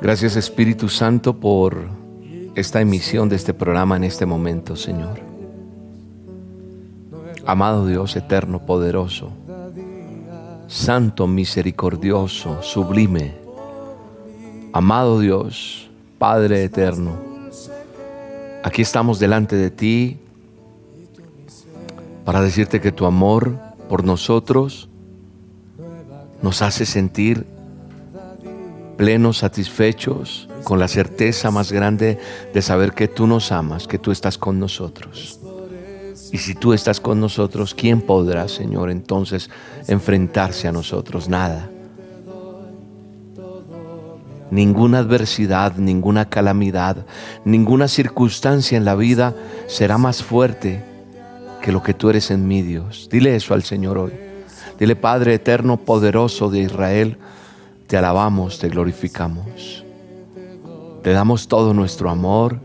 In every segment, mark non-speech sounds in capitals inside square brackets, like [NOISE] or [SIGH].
Gracias Espíritu Santo por esta emisión de este programa en este momento, Señor. Amado Dios eterno, poderoso, santo, misericordioso, sublime. Amado Dios, Padre eterno, aquí estamos delante de ti para decirte que tu amor por nosotros nos hace sentir plenos, satisfechos, con la certeza más grande de saber que tú nos amas, que tú estás con nosotros. Y si tú estás con nosotros, ¿quién podrá, Señor, entonces enfrentarse a nosotros? Nada. Ninguna adversidad, ninguna calamidad, ninguna circunstancia en la vida será más fuerte que lo que tú eres en mí, Dios. Dile eso al Señor hoy. Dile, Padre eterno, poderoso de Israel, te alabamos, te glorificamos. Te damos todo nuestro amor,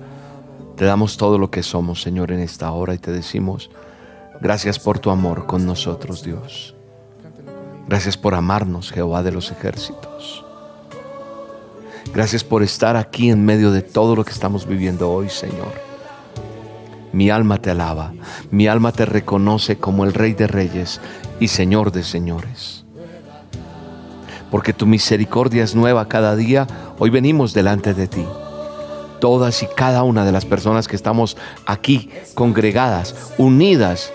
te damos todo lo que somos, Señor, en esta hora y te decimos, gracias por tu amor con nosotros, Dios. Gracias por amarnos, Jehová de los ejércitos. Gracias por estar aquí en medio de todo lo que estamos viviendo hoy, Señor. Mi alma te alaba, mi alma te reconoce como el Rey de Reyes y Señor de señores. Porque tu misericordia es nueva cada día, hoy venimos delante de ti. Todas y cada una de las personas que estamos aquí congregadas, unidas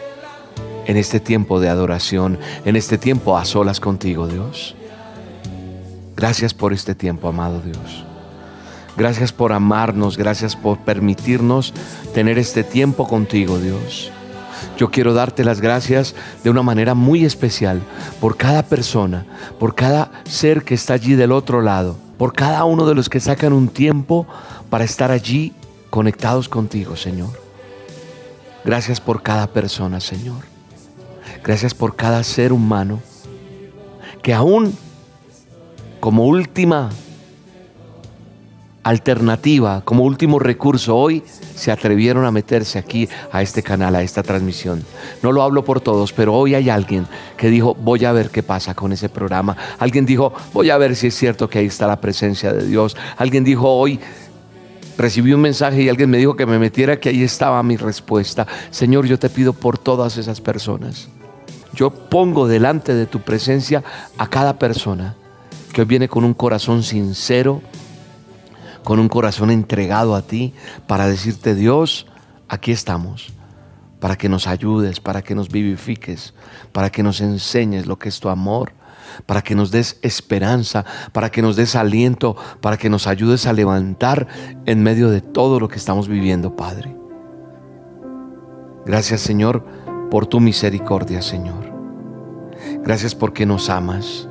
en este tiempo de adoración, en este tiempo a solas contigo, Dios. Gracias por este tiempo, amado Dios. Gracias por amarnos, gracias por permitirnos tener este tiempo contigo, Dios. Yo quiero darte las gracias de una manera muy especial por cada persona, por cada ser que está allí del otro lado, por cada uno de los que sacan un tiempo para estar allí conectados contigo, Señor. Gracias por cada persona, Señor. Gracias por cada ser humano que aún como última alternativa, como último recurso, hoy se atrevieron a meterse aquí a este canal, a esta transmisión. No lo hablo por todos, pero hoy hay alguien que dijo, voy a ver qué pasa con ese programa. Alguien dijo, voy a ver si es cierto que ahí está la presencia de Dios. Alguien dijo, hoy recibí un mensaje y alguien me dijo que me metiera, que ahí estaba mi respuesta. Señor, yo te pido por todas esas personas. Yo pongo delante de tu presencia a cada persona que hoy viene con un corazón sincero, con un corazón entregado a ti para decirte, Dios, aquí estamos, para que nos ayudes, para que nos vivifiques, para que nos enseñes lo que es tu amor, para que nos des esperanza, para que nos des aliento, para que nos ayudes a levantar en medio de todo lo que estamos viviendo, Padre. Gracias, Señor, por tu misericordia, Señor. Gracias porque nos amas.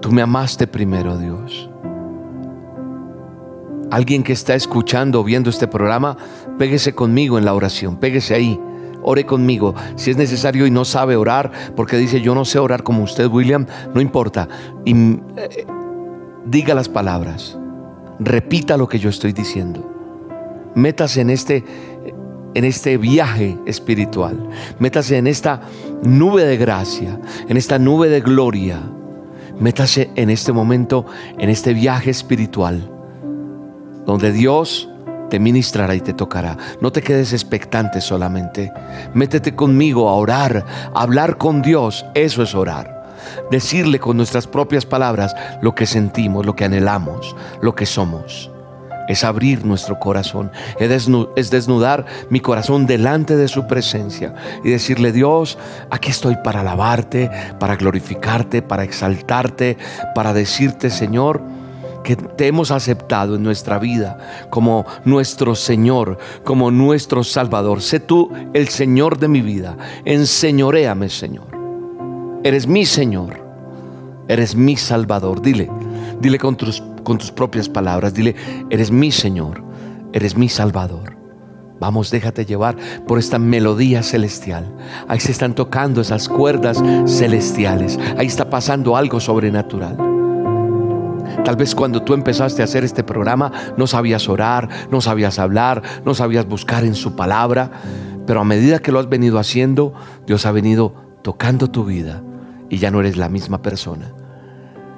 Tú me amaste primero, Dios. Alguien que está escuchando o viendo este programa, péguese conmigo en la oración, péguese ahí. Ore conmigo. Si es necesario y no sabe orar, porque dice yo no sé orar como usted, William, no importa. Y eh, diga las palabras. Repita lo que yo estoy diciendo. Métase en este en este viaje espiritual. Métase en esta nube de gracia, en esta nube de gloria. Métase en este momento, en este viaje espiritual donde Dios te ministrará y te tocará. No te quedes expectante solamente. Métete conmigo a orar, a hablar con Dios. Eso es orar. Decirle con nuestras propias palabras lo que sentimos, lo que anhelamos, lo que somos. Es abrir nuestro corazón, es desnudar mi corazón delante de su presencia y decirle, Dios, aquí estoy para alabarte, para glorificarte, para exaltarte, para decirte, Señor, que te hemos aceptado en nuestra vida como nuestro Señor, como nuestro Salvador. Sé tú el Señor de mi vida. Enseñoréame, Señor. Eres mi Señor. Eres mi Salvador. Dile, Dile con tus, con tus propias palabras, dile, eres mi Señor, eres mi Salvador. Vamos, déjate llevar por esta melodía celestial. Ahí se están tocando esas cuerdas celestiales. Ahí está pasando algo sobrenatural. Tal vez cuando tú empezaste a hacer este programa no sabías orar, no sabías hablar, no sabías buscar en su palabra, pero a medida que lo has venido haciendo, Dios ha venido tocando tu vida y ya no eres la misma persona.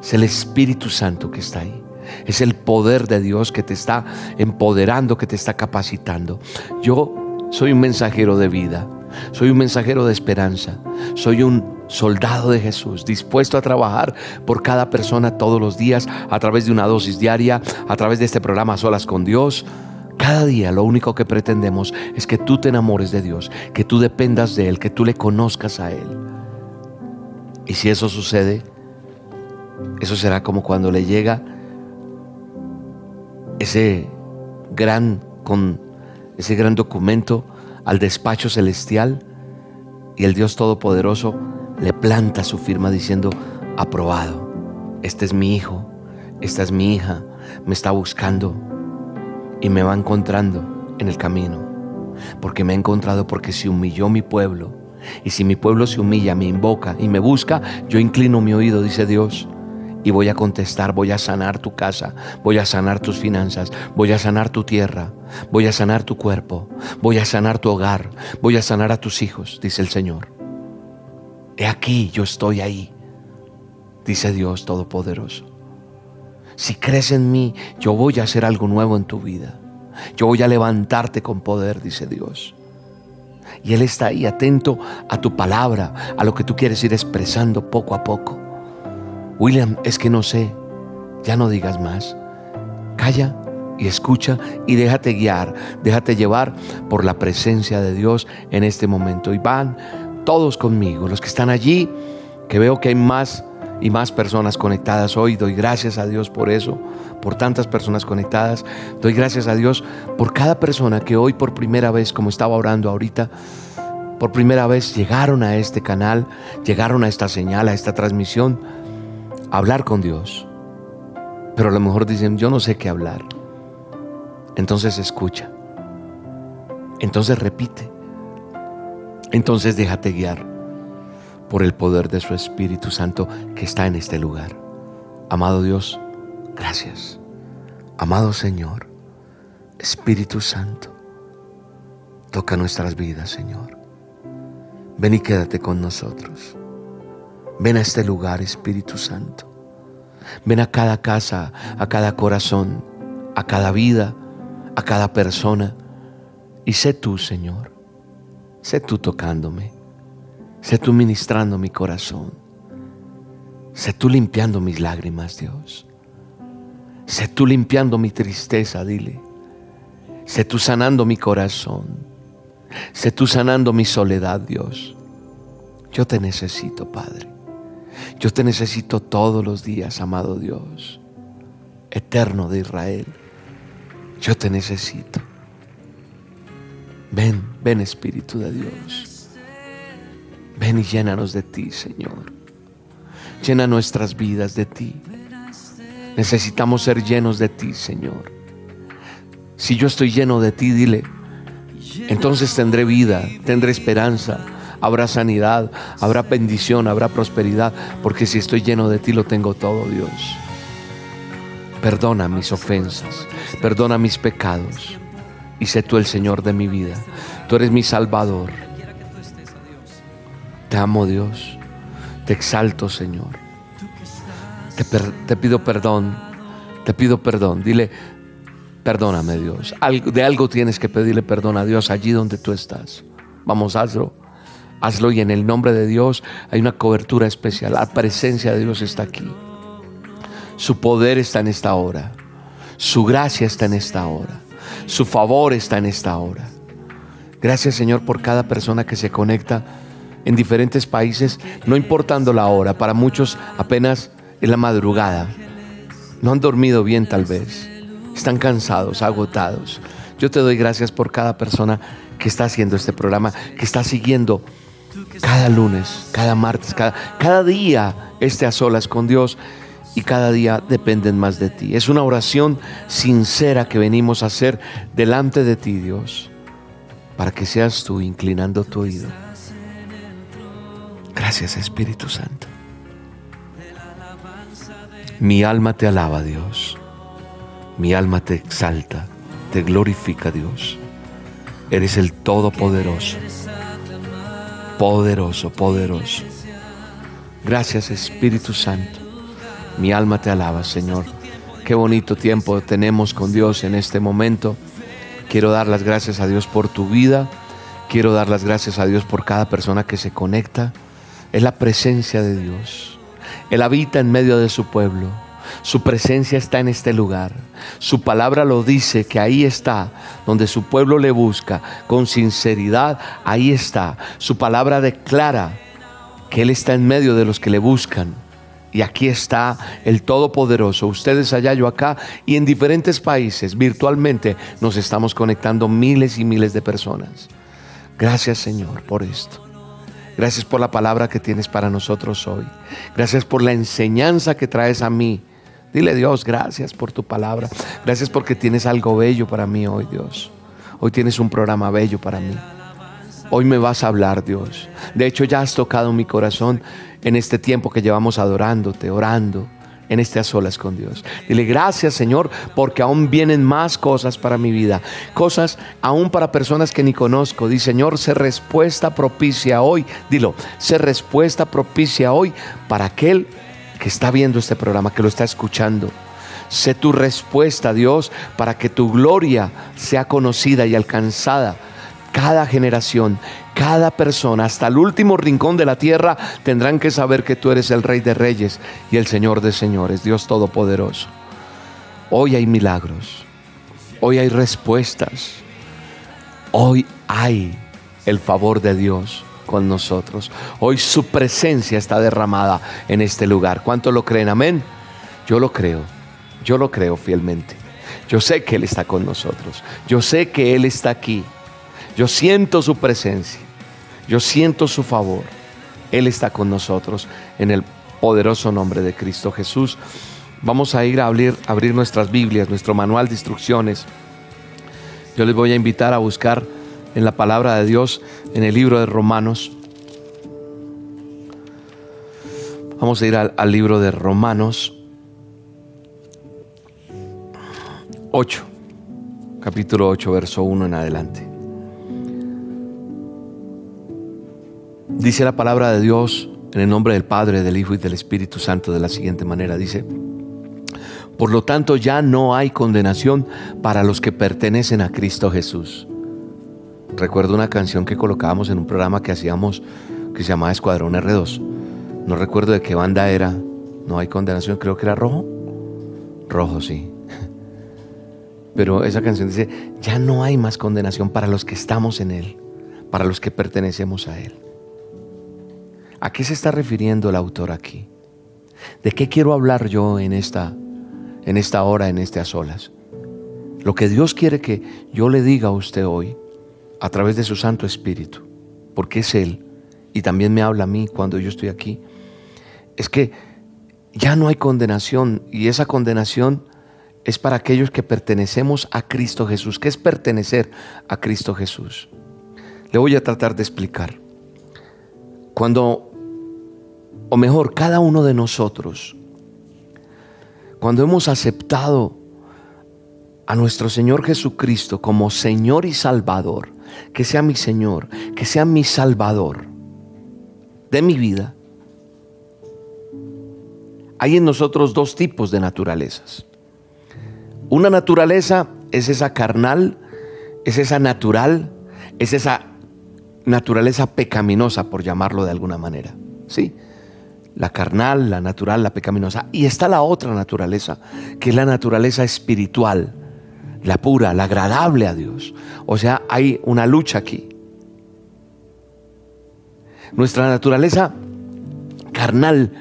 Es el Espíritu Santo que está ahí. Es el poder de Dios que te está empoderando, que te está capacitando. Yo soy un mensajero de vida, soy un mensajero de esperanza, soy un soldado de Jesús, dispuesto a trabajar por cada persona todos los días a través de una dosis diaria, a través de este programa Solas con Dios. Cada día lo único que pretendemos es que tú te enamores de Dios, que tú dependas de Él, que tú le conozcas a Él. Y si eso sucede, eso será como cuando le llega ese gran, con ese gran documento al despacho celestial y el Dios Todopoderoso le planta su firma diciendo, aprobado, este es mi hijo, esta es mi hija, me está buscando y me va encontrando en el camino, porque me ha encontrado porque se humilló mi pueblo. Y si mi pueblo se humilla, me invoca y me busca, yo inclino mi oído, dice Dios, y voy a contestar, voy a sanar tu casa, voy a sanar tus finanzas, voy a sanar tu tierra, voy a sanar tu cuerpo, voy a sanar tu hogar, voy a sanar a tus hijos, dice el Señor. He aquí, yo estoy ahí, dice Dios Todopoderoso. Si crees en mí, yo voy a hacer algo nuevo en tu vida. Yo voy a levantarte con poder, dice Dios. Y Él está ahí atento a tu palabra, a lo que tú quieres ir expresando poco a poco. William, es que no sé, ya no digas más. Calla y escucha y déjate guiar, déjate llevar por la presencia de Dios en este momento. Y van todos conmigo, los que están allí, que veo que hay más y más personas conectadas hoy. Doy gracias a Dios por eso, por tantas personas conectadas. Doy gracias a Dios por cada persona que hoy por primera vez, como estaba orando ahorita, por primera vez llegaron a este canal, llegaron a esta señal, a esta transmisión hablar con Dios. Pero a lo mejor dicen, yo no sé qué hablar. Entonces escucha. Entonces repite. Entonces déjate guiar por el poder de su Espíritu Santo que está en este lugar. Amado Dios, gracias. Amado Señor, Espíritu Santo, toca nuestras vidas, Señor. Ven y quédate con nosotros. Ven a este lugar, Espíritu Santo. Ven a cada casa, a cada corazón, a cada vida, a cada persona. Y sé tú, Señor. Sé tú tocándome. Sé tú ministrando mi corazón. Sé tú limpiando mis lágrimas, Dios. Sé tú limpiando mi tristeza, dile. Sé tú sanando mi corazón. Sé tú sanando mi soledad, Dios. Yo te necesito, Padre. Yo te necesito todos los días, amado Dios, eterno de Israel. Yo te necesito. Ven, ven Espíritu de Dios. Ven y llénanos de ti, Señor. Llena nuestras vidas de ti. Necesitamos ser llenos de ti, Señor. Si yo estoy lleno de ti, dile, entonces tendré vida, tendré esperanza, habrá sanidad, habrá bendición, habrá prosperidad, porque si estoy lleno de ti lo tengo todo, Dios. Perdona mis ofensas, perdona mis pecados y sé tú el Señor de mi vida. Tú eres mi Salvador. Te amo, Dios. Te exalto, Señor. Te, pido perdón. Te pido perdón. Dile, perdóname, Dios. De algo tienes que pedirle perdón a Dios allí donde tú estás. Vamos, hazlo. Hazlo y en el nombre de Dios hay una cobertura especial. La presencia de Dios está aquí. Su poder está en esta hora. Su gracia está en esta hora. Su favor está en esta hora. Gracias Señor por cada persona que se conecta en diferentes países, no importando la hora. Para muchos apenas es la madrugada. No han dormido bien tal vez. Están cansados, agotados. Yo te doy gracias por cada persona que está haciendo este programa, que está siguiendo cada lunes, cada martes, cada, cada día este a solas con Dios. Y cada día dependen más de ti. Es una oración sincera que venimos a hacer delante de ti, Dios, para que seas tú inclinando tu oído. Gracias, Espíritu Santo. Mi alma te alaba, Dios. Mi alma te exalta, te glorifica, Dios. Eres el Todopoderoso. Poderoso, poderoso. Gracias, Espíritu Santo. Mi alma te alaba, Señor. Qué bonito tiempo tenemos con Dios en este momento. Quiero dar las gracias a Dios por tu vida. Quiero dar las gracias a Dios por cada persona que se conecta. Es la presencia de Dios. Él habita en medio de su pueblo. Su presencia está en este lugar. Su palabra lo dice que ahí está, donde su pueblo le busca con sinceridad, ahí está. Su palabra declara que Él está en medio de los que le buscan. Y aquí está el Todopoderoso, ustedes allá, yo acá, y en diferentes países, virtualmente, nos estamos conectando miles y miles de personas. Gracias Señor por esto. Gracias por la palabra que tienes para nosotros hoy. Gracias por la enseñanza que traes a mí. Dile Dios, gracias por tu palabra. Gracias porque tienes algo bello para mí hoy, Dios. Hoy tienes un programa bello para mí. Hoy me vas a hablar, Dios. De hecho, ya has tocado mi corazón en este tiempo que llevamos adorándote, orando en este a solas con Dios. Dile gracias Señor porque aún vienen más cosas para mi vida, cosas aún para personas que ni conozco. Di Señor, sé respuesta propicia hoy. Dilo, sé respuesta propicia hoy para aquel que está viendo este programa, que lo está escuchando. Sé tu respuesta, Dios, para que tu gloria sea conocida y alcanzada cada generación, cada persona, hasta el último rincón de la tierra, tendrán que saber que tú eres el Rey de Reyes y el Señor de Señores, Dios Todopoderoso. Hoy hay milagros, hoy hay respuestas, hoy hay el favor de Dios con nosotros. Hoy su presencia está derramada en este lugar. ¿Cuánto lo creen? Amén. Yo lo creo, yo lo creo fielmente. Yo sé que Él está con nosotros. Yo sé que Él está aquí. Yo siento su presencia. Yo siento su favor. Él está con nosotros en el poderoso nombre de Cristo Jesús. Vamos a ir a abrir, abrir nuestras Biblias, nuestro manual de instrucciones. Yo les voy a invitar a buscar en la palabra de Dios en el libro de Romanos. Vamos a ir al, al libro de Romanos 8, capítulo 8, verso 1 en adelante. Dice la palabra de Dios en el nombre del Padre, del Hijo y del Espíritu Santo de la siguiente manera. Dice, por lo tanto ya no hay condenación para los que pertenecen a Cristo Jesús. Recuerdo una canción que colocábamos en un programa que hacíamos que se llamaba Escuadrón R2. No recuerdo de qué banda era. No hay condenación, creo que era rojo. Rojo, sí. [LAUGHS] Pero esa canción dice, ya no hay más condenación para los que estamos en Él, para los que pertenecemos a Él. ¿A qué se está refiriendo el autor aquí? ¿De qué quiero hablar yo en esta, en esta hora, en a solas? Lo que Dios quiere que yo le diga a usted hoy, a través de su Santo Espíritu, porque es Él, y también me habla a mí cuando yo estoy aquí, es que ya no hay condenación, y esa condenación es para aquellos que pertenecemos a Cristo Jesús. ¿Qué es pertenecer a Cristo Jesús? Le voy a tratar de explicar. Cuando, o mejor, cada uno de nosotros, cuando hemos aceptado a nuestro Señor Jesucristo como Señor y Salvador, que sea mi Señor, que sea mi Salvador de mi vida, hay en nosotros dos tipos de naturalezas. Una naturaleza es esa carnal, es esa natural, es esa naturaleza pecaminosa, por llamarlo de alguna manera. ¿Sí? La carnal, la natural, la pecaminosa. Y está la otra naturaleza, que es la naturaleza espiritual, la pura, la agradable a Dios. O sea, hay una lucha aquí. Nuestra naturaleza carnal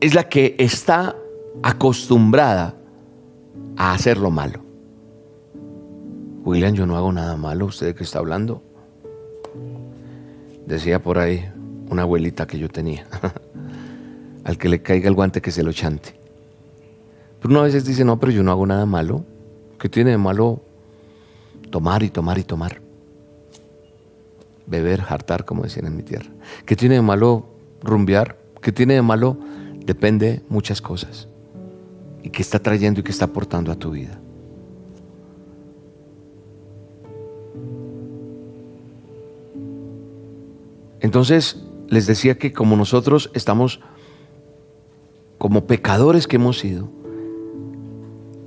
es la que está acostumbrada a hacer lo malo. William, yo no hago nada malo, ¿usted que está hablando? Decía por ahí una abuelita que yo tenía. [LAUGHS] Al que le caiga el guante que se lo chante. Pero uno a veces dice, no, pero yo no hago nada malo. ¿Qué tiene de malo tomar y tomar y tomar? Beber, hartar, como decían en mi tierra. ¿Qué tiene de malo rumbear? ¿Qué tiene de malo? Depende muchas cosas. ¿Y qué está trayendo y qué está aportando a tu vida? Entonces, les decía que como nosotros estamos como pecadores que hemos sido,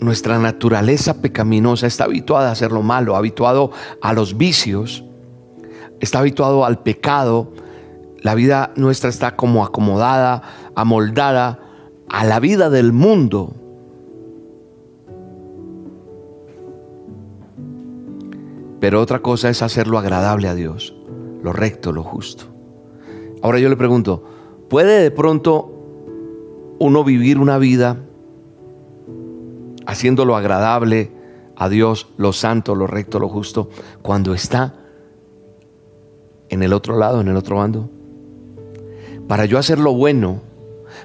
nuestra naturaleza pecaminosa está habituada a hacer lo malo, habituado a los vicios, está habituado al pecado. La vida nuestra está como acomodada, amoldada a la vida del mundo. Pero otra cosa es hacerlo agradable a Dios, lo recto, lo justo. Ahora yo le pregunto, ¿puede de pronto uno vivir una vida haciéndolo agradable a Dios, lo santo, lo recto, lo justo, cuando está en el otro lado, en el otro bando? Para yo hacer lo bueno,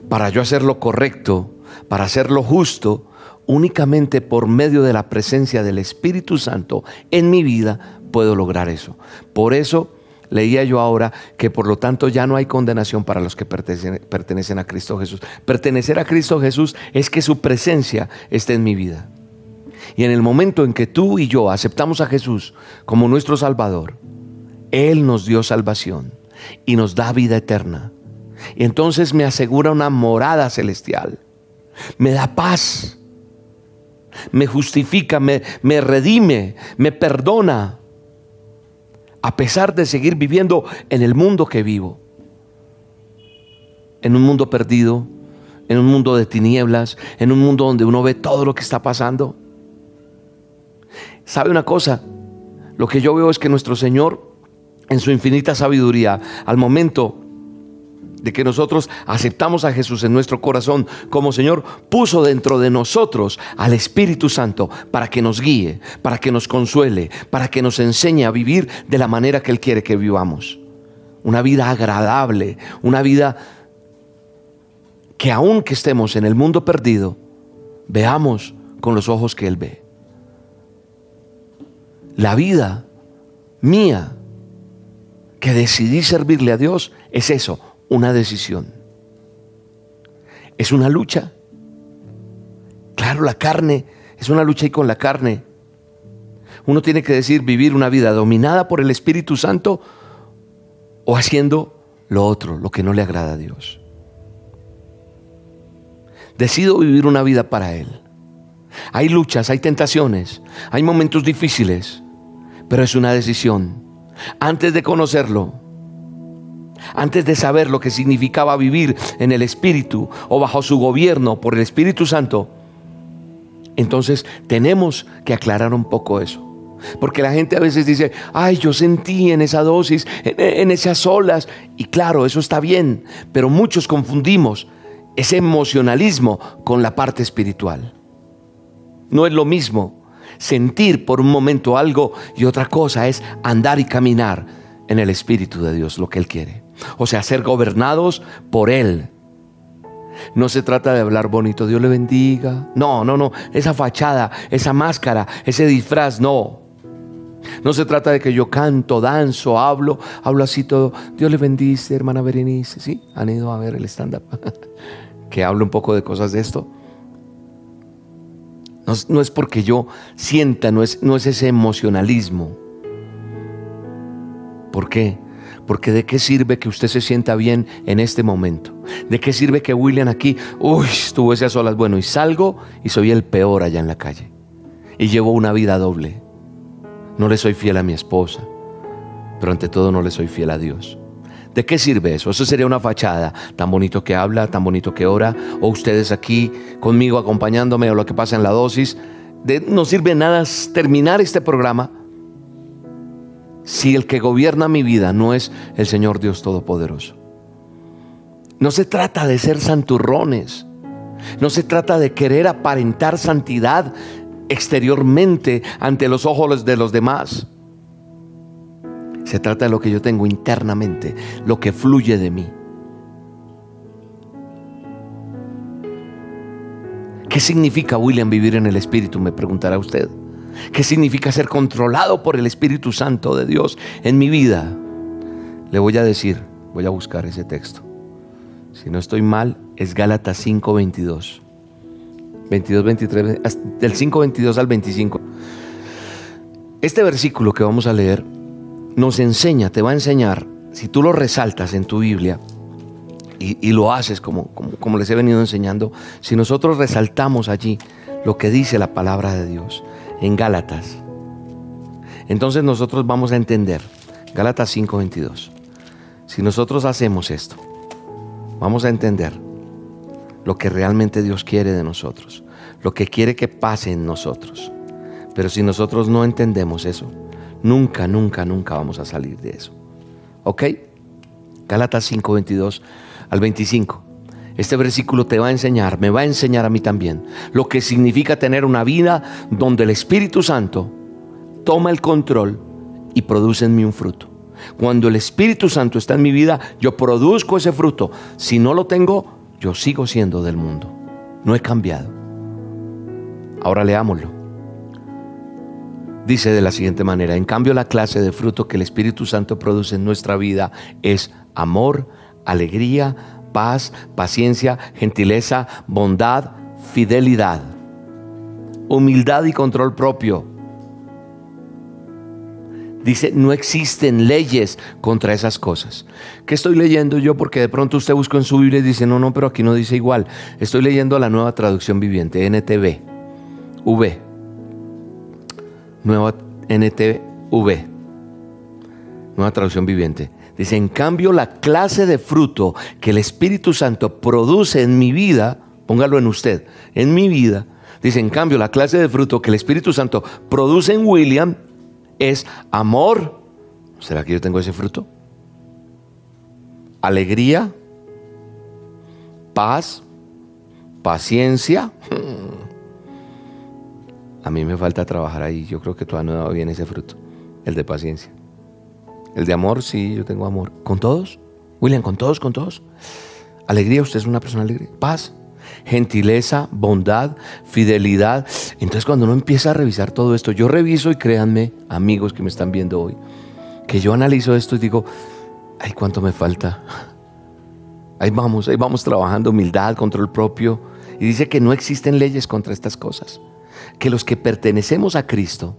para yo hacer lo correcto, para hacer lo justo, únicamente por medio de la presencia del Espíritu Santo en mi vida puedo lograr eso. Por eso Leía yo ahora que por lo tanto ya no hay condenación para los que pertenecen, a Cristo Jesús. Pertenecer a Cristo Jesús es que su presencia esté en mi vida. Y en el momento en que tú y yo aceptamos a Jesús como nuestro Salvador, Él nos dio salvación y nos da vida eterna. Y entonces me asegura una morada celestial. Me da paz. Me justifica, me, me redime, me perdona a pesar de seguir viviendo en el mundo que vivo. En un mundo perdido, en un mundo de tinieblas, en un mundo donde uno ve todo lo que está pasando. ¿Sabe una cosa? Lo que yo veo es que nuestro Señor, en su infinita sabiduría, al momento de que nosotros aceptamos a Jesús en nuestro corazón como Señor, puso dentro de nosotros al Espíritu Santo para que nos guíe, para que nos consuele, para que nos enseñe a vivir de la manera que Él quiere que vivamos. Una vida agradable, una vida que aun que estemos en el mundo perdido, veamos con los ojos que Él ve. La vida mía, que decidí servirle a Dios, es eso, una decisión. Es una lucha. Claro, la carne es una lucha y con la carne. Uno tiene que decir vivir una vida dominada por el Espíritu Santo o haciendo lo otro, lo que no le agrada a Dios. Decido vivir una vida para Él. Hay luchas, hay tentaciones, hay momentos difíciles, pero es una decisión. Antes de conocerlo, antes de saber lo que significaba vivir en el Espíritu o bajo su gobierno por el Espíritu Santo, entonces tenemos que aclarar un poco eso. Porque la gente a veces dice, ay, yo sentí en esa dosis, en, esas olas. Y claro, eso está bien, pero muchos confundimos ese emocionalismo con la parte espiritual. No es lo mismo sentir por un momento algo y otra cosa es andar y caminar en el Espíritu de Dios, lo que Él quiere. O sea, ser gobernados por Él. No se trata de hablar bonito, Dios le bendiga. No, no, no. Esa fachada, esa máscara, ese disfraz, no. No se trata de que yo canto, danzo, hablo, hablo así todo. Dios le bendice, hermana Berenice. ¿Sí? Han ido a ver el stand-up. [LAUGHS] que hablo un poco de cosas de esto. No, no, es porque yo sienta, no es, no es ese emocionalismo. ¿Por qué? Porque de qué sirve que usted se sienta bien en este momento. De qué sirve que William aquí, uy, estuvo esas solas. Bueno, y salgo y soy el peor allá en la calle. Y llevo una vida doble. No le soy fiel a mi esposa, pero ante todo no le soy fiel a Dios. ¿De qué sirve eso? Eso sería una fachada. Tan bonito que habla, tan bonito que ora. O ustedes aquí conmigo acompañándome o lo que pasa en la dosis. De, no sirve nada terminar este programa si el que gobierna mi vida no es el Señor Dios Todopoderoso. No se trata de ser santurrones. No se trata de querer aparentar santidad exteriormente ante los ojos de los demás. Se trata de lo que yo tengo internamente, lo que fluye de mí. ¿Qué significa, William, vivir en el Espíritu? Me preguntará usted. ¿Qué significa ser controlado por el Espíritu Santo de Dios en mi vida? Le voy a decir, voy a buscar ese texto. Si no estoy mal, es Gálatas 5, 22. 22, 23, del 5, 22 al 25. Este versículo que vamos a leer nos enseña, te va a enseñar, si tú lo resaltas en tu Biblia y, lo haces como, como les he venido enseñando, si nosotros resaltamos allí lo que dice la palabra de Dios en Gálatas, entonces nosotros vamos a entender, Gálatas 5:22, si nosotros hacemos esto, vamos a entender lo que realmente Dios quiere de nosotros, lo que quiere que pase en nosotros. Pero si nosotros no entendemos eso, nunca, nunca, nunca vamos a salir de eso. ¿Ok? Gálatas 5, 22 al 25. Este versículo te va a enseñar, me va a enseñar a mí también, lo que significa tener una vida donde el Espíritu Santo toma el control y produce en mí un fruto. Cuando el Espíritu Santo está en mi vida, yo produzco ese fruto. Si no lo tengo, yo sigo siendo del mundo. No he cambiado. Ahora leámoslo dice de la siguiente manera, en cambio la clase de fruto que el Espíritu Santo produce en nuestra vida es amor, alegría, paz, paciencia, gentileza, bondad, fidelidad, humildad y control propio. Dice, no existen leyes contra esas cosas. ¿Qué estoy leyendo yo? Porque de pronto usted busca en su Biblia y dice, no, no, pero aquí no dice igual. Estoy leyendo la nueva traducción viviente, NTV, V nueva NTV, nueva traducción viviente. Dice, en cambio la clase de fruto que el Espíritu Santo produce en mi vida, póngalo en usted, en mi vida, dice, en cambio la clase de fruto que el Espíritu Santo produce en William es amor. ¿Será que yo tengo ese fruto? Alegría, paz, paciencia. [LAUGHS] A mí me falta trabajar ahí. Yo creo que todavía no he dado bien ese fruto. El de paciencia. El de amor, sí, yo tengo amor. ¿Con todos? William, ¿con todos? ¿Con todos? Alegría, usted es una persona alegre. Paz, gentileza, bondad, fidelidad. Entonces cuando uno empieza a revisar todo esto, yo reviso y créanme, amigos que me están viendo hoy, que yo analizo esto y digo, ay, ¿cuánto me falta? Ahí vamos, ahí vamos trabajando humildad, control propio. Y dice que no existen leyes contra estas cosas que los que pertenecemos a Cristo,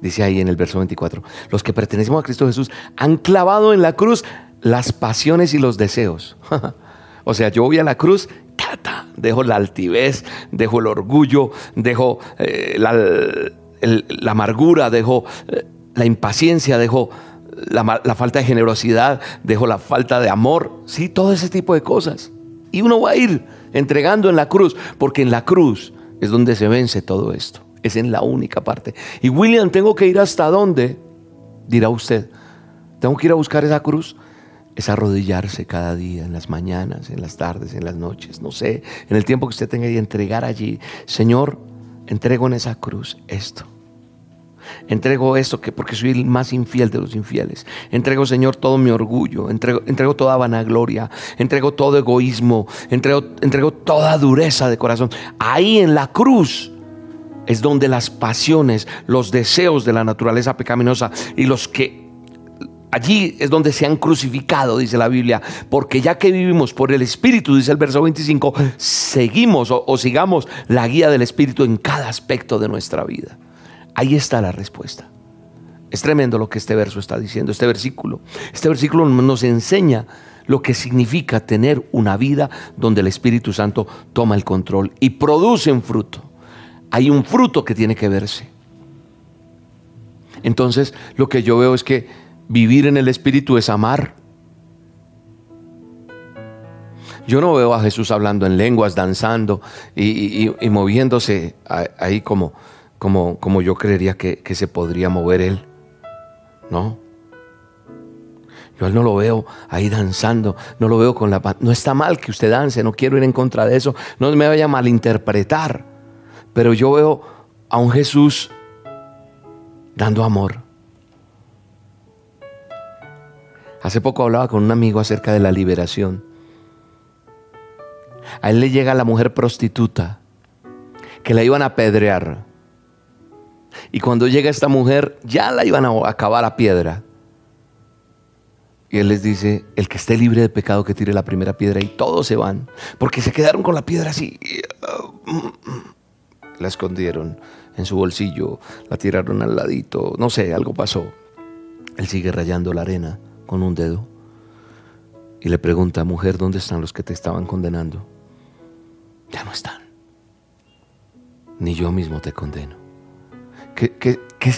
dice ahí en el verso 24, los que pertenecemos a Cristo Jesús han clavado en la cruz las pasiones y los deseos. [LAUGHS] o sea, yo voy a la cruz, dejo la altivez, dejo el orgullo, dejo eh, la, amargura, dejo eh, la impaciencia, dejo la, la, falta de generosidad, dejo la falta de amor, sí, todo ese tipo de cosas. Y uno va a ir entregando en la cruz, porque en la cruz es donde se vence todo esto. Es en la única parte. Y William, ¿tengo que ir hasta dónde? Dirá usted. ¿Tengo que ir a buscar esa cruz? Es arrodillarse cada día, en las mañanas, en las tardes, en las noches, no sé, en el tiempo que usted tenga y entregar allí. Señor, entrego en esa cruz esto. Entrego esto que porque soy el más infiel de los infieles. Entrego, Señor, todo mi orgullo. Entrego, entrego toda vanagloria. Entrego todo egoísmo. Entrego, entrego toda dureza de corazón. Ahí en la cruz es donde las pasiones, los deseos de la naturaleza pecaminosa y los que Allí es donde se han crucificado, dice la Biblia, porque ya que vivimos por el Espíritu, dice el verso 25, seguimos o, sigamos la guía del Espíritu en cada aspecto de nuestra vida. Ahí está la respuesta. Es tremendo lo que este verso está diciendo, este versículo. Este versículo nos enseña lo que significa tener una vida donde el Espíritu Santo toma el control y produce un fruto. Hay un fruto que tiene que verse. Entonces, lo que yo veo es que vivir en el Espíritu es amar. Yo no veo a Jesús hablando en lenguas, danzando y, moviéndose ahí como, como, yo creería que, se podría mover él. No. Yo no lo veo ahí danzando, no lo veo con la... No está mal que usted dance, no quiero ir en contra de eso, no me vaya a malinterpretar, pero yo veo a un Jesús dando amor. Hace poco hablaba con un amigo acerca de la liberación. A él le llega la mujer prostituta que la iban a apedrear. Y cuando llega esta mujer, ya la iban a acabar a piedra. Y él les dice, el que esté libre de pecado que tire la primera piedra y todos se van, porque se quedaron con la piedra así. La escondieron en su bolsillo, la tiraron al ladito, no sé, algo pasó. Él sigue rayando la arena con un dedo y le pregunta, mujer, ¿dónde están los que te estaban condenando? Ya no están. Ni yo mismo te condeno.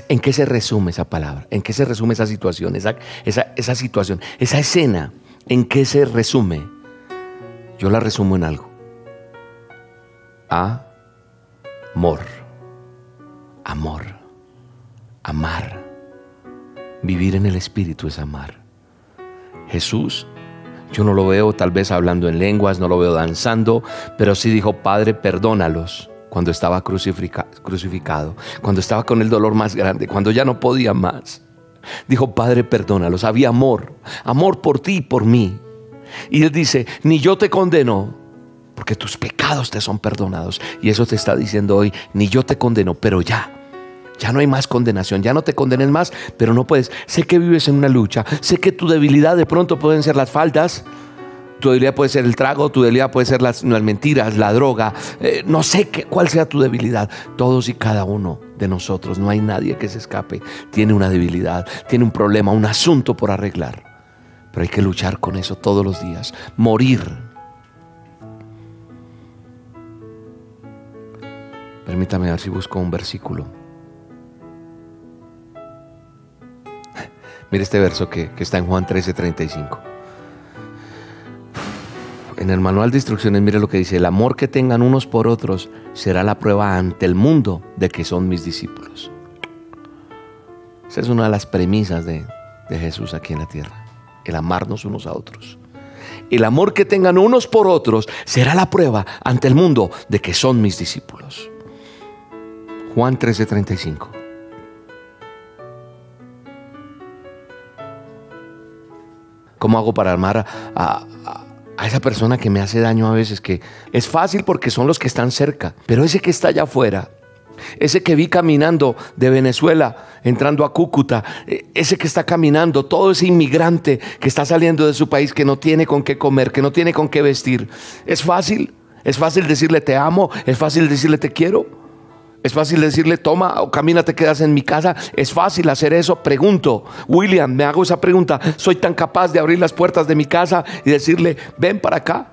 en qué se resume esa palabra? ¿En qué se resume esa situación? Esa, esa situación, esa escena, ¿en qué se resume? Yo la resumo en algo. Amor. Amor. Amar. Vivir en el Espíritu es amar. Jesús yo no lo veo tal vez hablando en lenguas, no lo veo danzando, pero sí dijo, Padre, perdónalos cuando estaba crucificado, cuando estaba con el dolor más grande, cuando ya no podía más. Dijo, Padre, perdónalos. Había amor, amor por ti y por mí. Y él dice, ni yo te condeno, porque tus pecados te son perdonados. Y eso te está diciendo hoy, ni yo te condeno, pero ya ya no hay más condenación, ya no te condenes más, pero no puedes. Sé que vives en una lucha, sé que tu debilidad de pronto pueden ser las faltas, tu debilidad puede ser el trago, tu debilidad puede ser las, mentiras, la droga, eh, no sé qué, cuál sea tu debilidad. Todos y cada uno de nosotros, no hay nadie que se escape, tiene una debilidad, tiene un problema, un asunto por arreglar. Pero hay que luchar con eso todos los días, morir. Permítame ver si busco un versículo. Mire este verso que, está en Juan 13:35. En el manual de instrucciones, mire lo que dice, el amor que tengan unos por otros será la prueba ante el mundo de que son mis discípulos. Esa es una de las premisas de, de Jesús aquí en la tierra, el amarnos unos a otros. El amor que tengan unos por otros será la prueba ante el mundo de que son mis discípulos. Juan 13:35. ¿Cómo hago para armar a, esa persona que me hace daño a veces? Que es fácil porque son los que están cerca, pero ese que está allá afuera, ese que vi caminando de Venezuela, entrando a Cúcuta, e, ese que está caminando, todo ese inmigrante que está saliendo de su país, que no tiene con qué comer, que no tiene con qué vestir. Es fácil, es fácil decirle te amo, es fácil decirle te quiero. Es fácil decirle, toma o camina, te quedas en mi casa. Es fácil hacer eso. Pregunto, William, me hago esa pregunta. ¿Soy tan capaz de abrir las puertas de mi casa y decirle, ven para acá?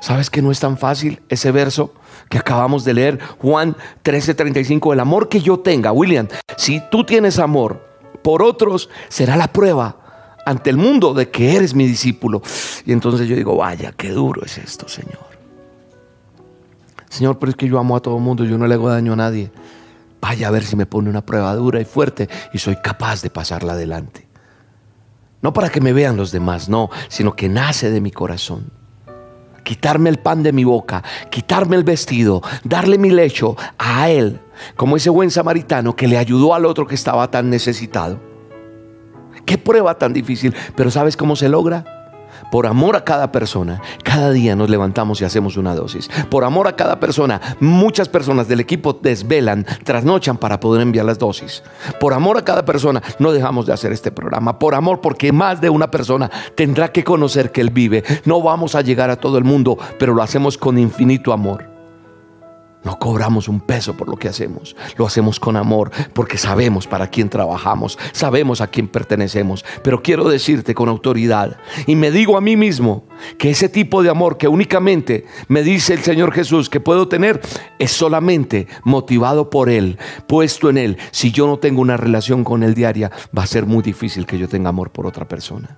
¿Sabes que no es tan fácil ese verso que acabamos de leer? Juan 13:35, el amor que yo tenga, William, si tú tienes amor por otros, será la prueba ante el mundo de que eres mi discípulo. Y entonces yo digo, vaya, qué duro es esto, Señor. Señor, pero es que yo amo a todo el mundo, yo no le hago daño a nadie. Vaya a ver si me pone una prueba dura y fuerte y soy capaz de pasarla adelante. No para que me vean los demás, no, sino que nace de mi corazón. Quitarme el pan de mi boca, quitarme el vestido, darle mi lecho a Él, como ese buen samaritano que le ayudó al otro que estaba tan necesitado. Qué prueba tan difícil, pero ¿sabes cómo se logra? Por amor a cada persona, cada día nos levantamos y hacemos una dosis. Por amor a cada persona, muchas personas del equipo desvelan, trasnochan para poder enviar las dosis. Por amor a cada persona, no dejamos de hacer este programa. Por amor, porque más de una persona tendrá que conocer que Él vive. No vamos a llegar a todo el mundo, pero lo hacemos con infinito amor. No cobramos un peso por lo que hacemos. Lo hacemos con amor porque sabemos para quién trabajamos, sabemos a quién pertenecemos. Pero quiero decirte con autoridad y me digo a mí mismo que ese tipo de amor que únicamente me dice el Señor Jesús que puedo tener es solamente motivado por Él, puesto en Él. Si yo no tengo una relación con Él diaria, va a ser muy difícil que yo tenga amor por otra persona.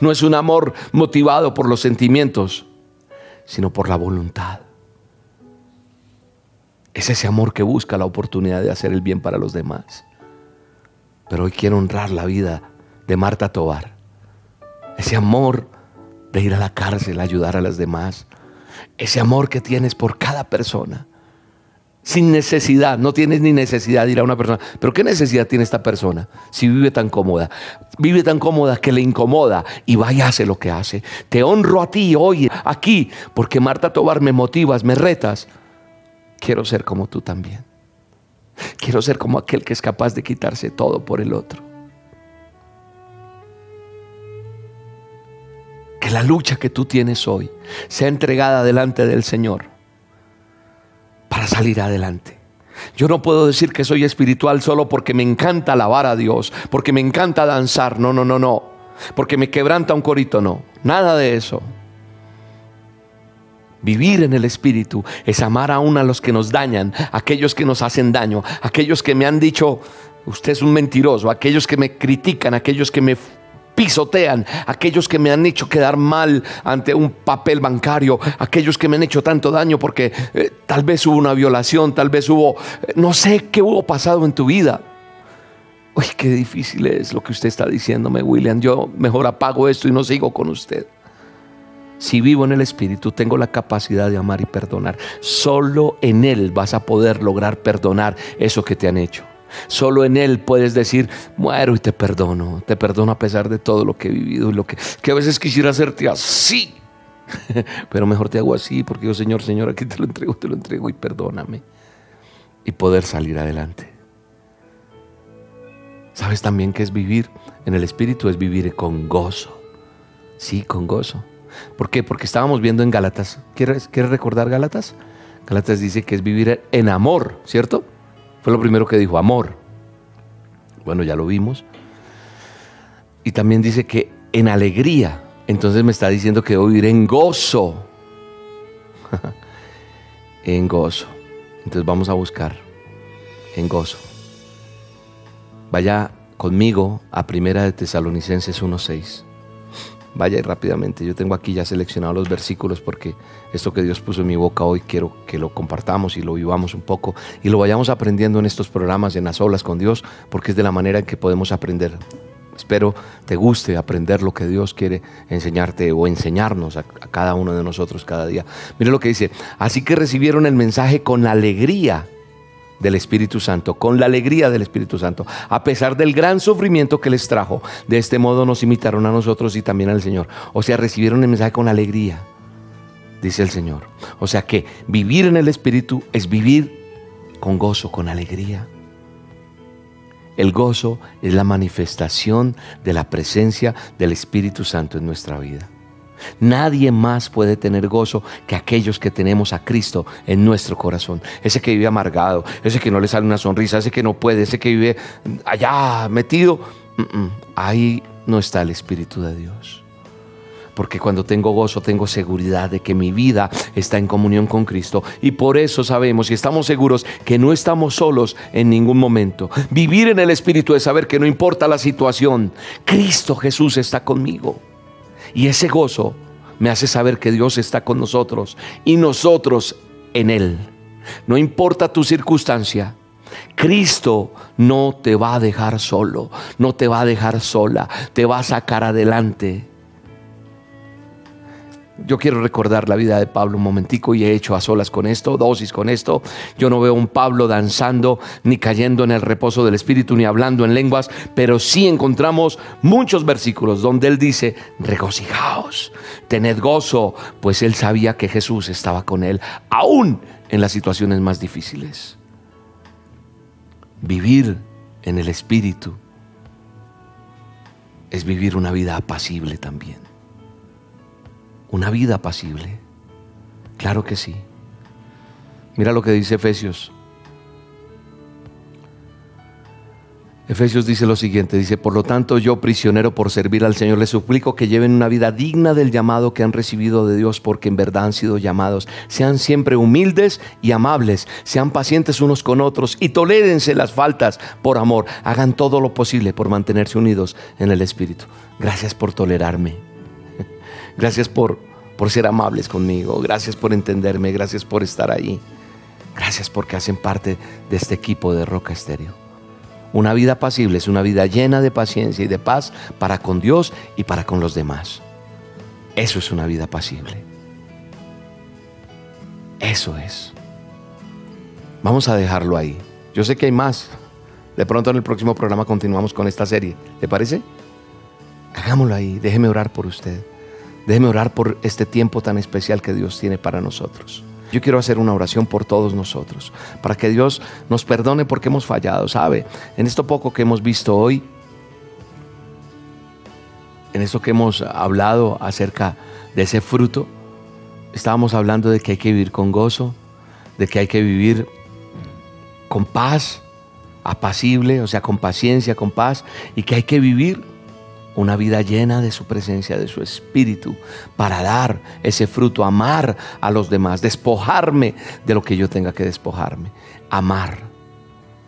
No es un amor motivado por los sentimientos, sino por la voluntad. Es ese amor que busca la oportunidad de hacer el bien para los demás. Pero hoy quiero honrar la vida de Marta Tobar. Ese amor de ir a la cárcel a ayudar a las demás. Ese amor que tienes por cada persona. sin necesidad, no tienes ni necesidad de ir a una persona. Pero ¿qué necesidad tiene esta persona si vive tan cómoda? Vive tan cómoda que le incomoda y vaya, hace lo que hace. Te honro a ti hoy, aquí, porque Marta Tobar me motivas, me retas. Quiero ser como tú también. Quiero ser como aquel que es capaz de quitarse todo por el otro. Que la lucha que tú tienes hoy sea entregada delante del Señor para salir adelante. Yo no puedo decir que soy espiritual solo porque me encanta alabar a Dios, porque me encanta danzar, no, no, no, no, porque me quebranta un corito, no, nada de eso. Vivir en el Espíritu es amar aún a los que nos dañan, aquellos que nos hacen daño, aquellos que me han dicho, usted es un mentiroso, aquellos que me critican, aquellos que me pisotean, aquellos que me han hecho quedar mal ante un papel bancario, aquellos que me han hecho tanto daño porque eh, tal vez hubo una violación, tal vez hubo, eh, no sé qué hubo pasado en tu vida. Uy, qué difícil es lo que usted está diciéndome, William. Yo mejor apago esto y no sigo con usted. Si vivo en el Espíritu, tengo la capacidad de amar y perdonar. Solo en Él vas a poder lograr perdonar eso que te han hecho. Solo en Él puedes decir, muero y te perdono. Te perdono a pesar de todo lo que he vivido y lo que, que a veces quisiera hacerte así. [LAUGHS] Pero mejor te hago así porque yo, Señor, Señor, aquí te lo entrego, te lo entrego y perdóname. Y poder salir adelante. ¿Sabes también que es vivir en el Espíritu? Es vivir con gozo. Sí, con gozo. ¿Por qué? Porque estábamos viendo en Gálatas. ¿Quieres, ¿Quieres recordar Gálatas? Gálatas dice que es vivir en amor, ¿cierto? Fue lo primero que dijo, amor. Bueno, ya lo vimos. Y también dice que en alegría. Entonces me está diciendo que debo vivir en gozo. [LAUGHS] en gozo. Entonces vamos a buscar en gozo. Vaya conmigo a Primera de Tesalonicenses 1.6. Vaya rápidamente. Yo tengo aquí ya seleccionados los versículos porque esto que Dios puso en mi boca hoy quiero que lo compartamos y lo vivamos un poco y lo vayamos aprendiendo en estos programas, en las olas con Dios, porque es de la manera en que podemos aprender. Espero te guste aprender lo que Dios quiere enseñarte o enseñarnos a, a cada uno de nosotros cada día. Mire lo que dice. Así que recibieron el mensaje con alegría del Espíritu Santo, con la alegría del Espíritu Santo, a pesar del gran sufrimiento que les trajo. De este modo nos imitaron a nosotros y también al Señor. O sea, recibieron el mensaje con alegría, dice el Señor. O sea que vivir en el Espíritu es vivir con gozo, con alegría. El gozo es la manifestación de la presencia del Espíritu Santo en nuestra vida. Nadie más puede tener gozo que aquellos que tenemos a Cristo en nuestro corazón. Ese que vive amargado, ese que no le sale una sonrisa, ese que no puede, ese que vive allá metido. Ahí no está el Espíritu de Dios. Porque cuando tengo gozo tengo seguridad de que mi vida está en comunión con Cristo. Y por eso sabemos y estamos seguros que no estamos solos en ningún momento. Vivir en el Espíritu es saber que no importa la situación, Cristo Jesús está conmigo. Y ese gozo me hace saber que Dios está con nosotros y nosotros en Él. No importa tu circunstancia, Cristo no te va a dejar solo, no te va a dejar sola, te va a sacar adelante. Yo quiero recordar la vida de Pablo un momentico y he hecho a solas con esto, dosis con esto. Yo no veo un Pablo danzando ni cayendo en el reposo del Espíritu ni hablando en lenguas, pero sí encontramos muchos versículos donde él dice, regocijaos, tened gozo, pues él sabía que Jesús estaba con él, aún en las situaciones más difíciles. Vivir en el Espíritu es vivir una vida apacible también una vida apacible. Claro que sí. Mira lo que dice Efesios. Efesios dice lo siguiente, dice, por lo tanto yo prisionero por servir al Señor, les suplico que lleven una vida digna del llamado que han recibido de Dios, porque en verdad han sido llamados. Sean siempre humildes y amables, sean pacientes unos con otros y tolérense las faltas por amor. Hagan todo lo posible por mantenerse unidos en el Espíritu. Gracias por tolerarme. Gracias por, por ser amables conmigo. Gracias por entenderme. Gracias por estar ahí. Gracias porque hacen parte de este equipo de Roca Estéreo. Una vida pasible es una vida llena de paciencia y de paz para con Dios y para con los demás. Eso es una vida pasible. Eso es. Vamos a dejarlo ahí. Yo sé que hay más. De pronto en el próximo programa continuamos con esta serie. ¿Le parece? Hagámoslo ahí. Déjeme orar por usted. Déjeme orar por este tiempo tan especial que Dios tiene para nosotros. Yo quiero hacer una oración por todos nosotros, para que Dios nos perdone porque hemos fallado. ¿Sabe? En esto poco que hemos visto hoy, en esto que hemos hablado acerca de ese fruto, estábamos hablando de que hay que vivir con gozo, de que hay que vivir con paz, apacible, o sea, con paciencia, con paz, y que hay que vivir una vida llena de su presencia, de su espíritu, para dar ese fruto, amar a los demás, despojarme de lo que yo tenga que despojarme, amar,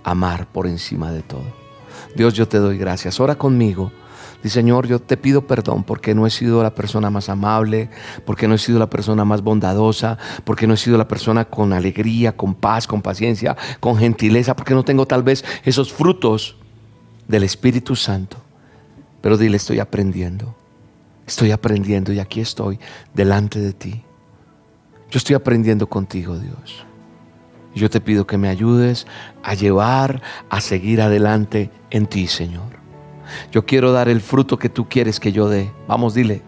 amar por encima de todo. Dios, yo te doy gracias. Ora conmigo Dice, Señor, yo te pido perdón porque no he sido la persona más amable, porque no he sido la persona más bondadosa, porque no he sido la persona con alegría, con paz, con paciencia, con gentileza, porque no tengo tal vez esos frutos del Espíritu Santo. Pero dile, estoy aprendiendo, estoy aprendiendo y aquí estoy delante de ti. Yo estoy aprendiendo contigo, Dios. Yo te pido que me ayudes a llevar, a seguir adelante en ti, Señor. Yo quiero dar el fruto que tú quieres que yo dé. Vamos, dile.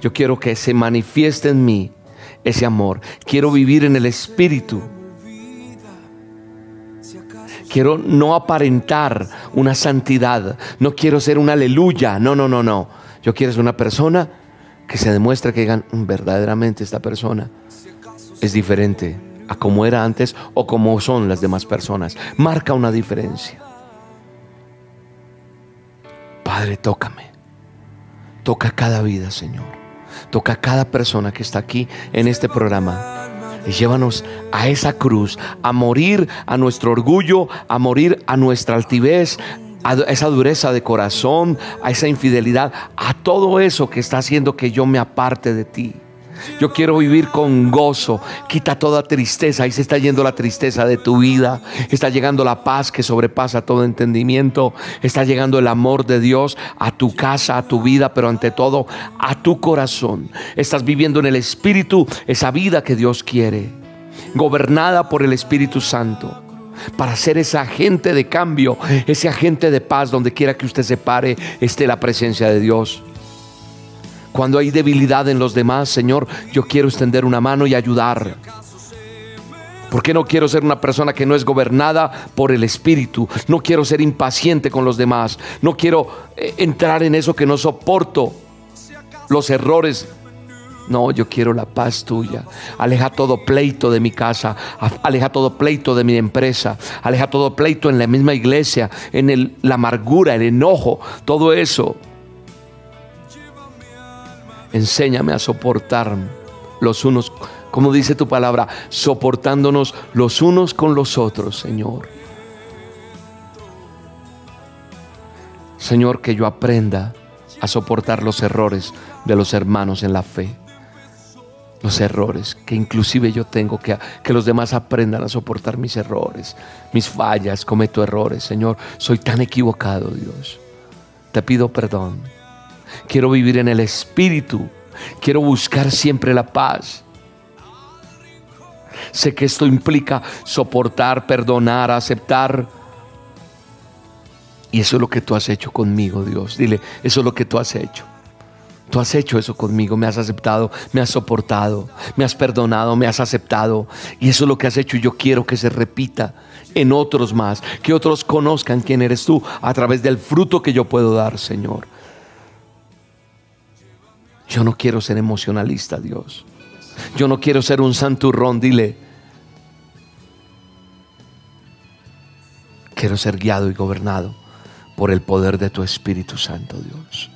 Yo quiero que se manifieste en mí ese amor. Quiero vivir en el Espíritu. Quiero no aparentar una santidad. No quiero ser una aleluya. No, no, no, no. Yo quiero ser una persona que se demuestre que digan, mm, verdaderamente esta persona es diferente a como era antes o como son las demás personas. Marca una diferencia. Padre, tócame. Toca cada vida, Señor. Toca cada persona que está aquí en este programa. Y llévanos a esa cruz, a morir a nuestro orgullo, a morir a nuestra altivez, a esa dureza de corazón, a esa infidelidad, a todo eso que está haciendo que yo me aparte de ti. Yo quiero vivir con gozo. Quita toda tristeza. Ahí se está yendo la tristeza de tu vida. Está llegando la paz que sobrepasa todo entendimiento. Está llegando el amor de Dios a tu casa, a tu vida, pero ante todo a tu corazón. Estás viviendo en el Espíritu esa vida que Dios quiere. Gobernada por el Espíritu Santo para ser ese agente de cambio, ese agente de paz donde quiera que usted se pare, esté la presencia de Dios. Cuando hay debilidad en los demás, Señor, yo quiero extender una mano y ayudar. Porque no quiero ser una persona que no es gobernada por el Espíritu. No quiero ser impaciente con los demás. No quiero eh, entrar en eso que no soporto. Los errores. No, yo quiero la paz tuya. Aleja todo pleito de mi casa. Aleja todo pleito de mi empresa. Aleja todo pleito en la misma iglesia. En la amargura, el enojo. Todo eso. Enséñame a soportar los unos, como dice tu palabra, soportándonos los unos con los otros, Señor. Señor, que yo aprenda a soportar los errores de los hermanos en la fe. Los errores que inclusive yo tengo, que, que los demás aprendan a soportar mis errores, mis fallas, cometo errores. Señor, soy tan equivocado, Dios. Te pido perdón. Quiero vivir en el Espíritu. Quiero buscar siempre la paz. Sé que esto implica soportar, perdonar, aceptar. Y eso es lo que tú has hecho conmigo, Dios. Dile, eso es lo que tú has hecho. Tú has hecho eso conmigo, me has aceptado, me has soportado, me has perdonado, me has aceptado. Y eso es lo que has hecho y yo quiero que se repita en otros más, que otros conozcan quién eres tú a través del fruto que yo puedo dar, Señor. Yo no quiero ser emocionalista, Dios. Yo no quiero ser un santurrón, dile. Quiero ser guiado y gobernado por el poder de tu Espíritu Santo, Dios.